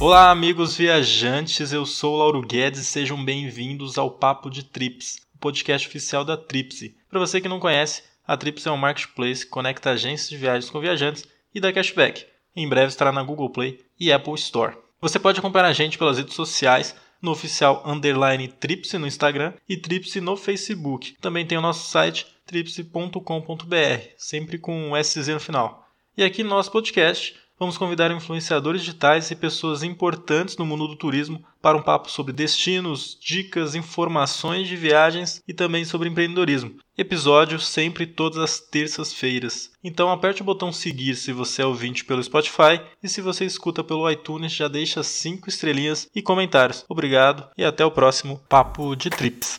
Olá, amigos viajantes, eu sou o Lauro Guedes e sejam bem-vindos ao Papo de Trips, o podcast oficial da Tripsy. Para você que não conhece, a Tripsy é um marketplace que conecta agências de viagens com viajantes e dá cashback. Em breve estará na Google Play e Apple Store. Você pode acompanhar a gente pelas redes sociais, no oficial underline Tripsy no Instagram e Tripsy no Facebook. Também tem o nosso site tripsy.com.br, sempre com um SZ no final. E aqui no nosso podcast vamos convidar influenciadores digitais e pessoas importantes no mundo do turismo para um papo sobre destinos, dicas, informações de viagens e também sobre empreendedorismo. Episódio sempre todas as terças-feiras. Então aperte o botão seguir se você é ouvinte pelo Spotify e se você escuta pelo iTunes já deixa 5 estrelinhas e comentários. Obrigado e até o próximo Papo de Trips.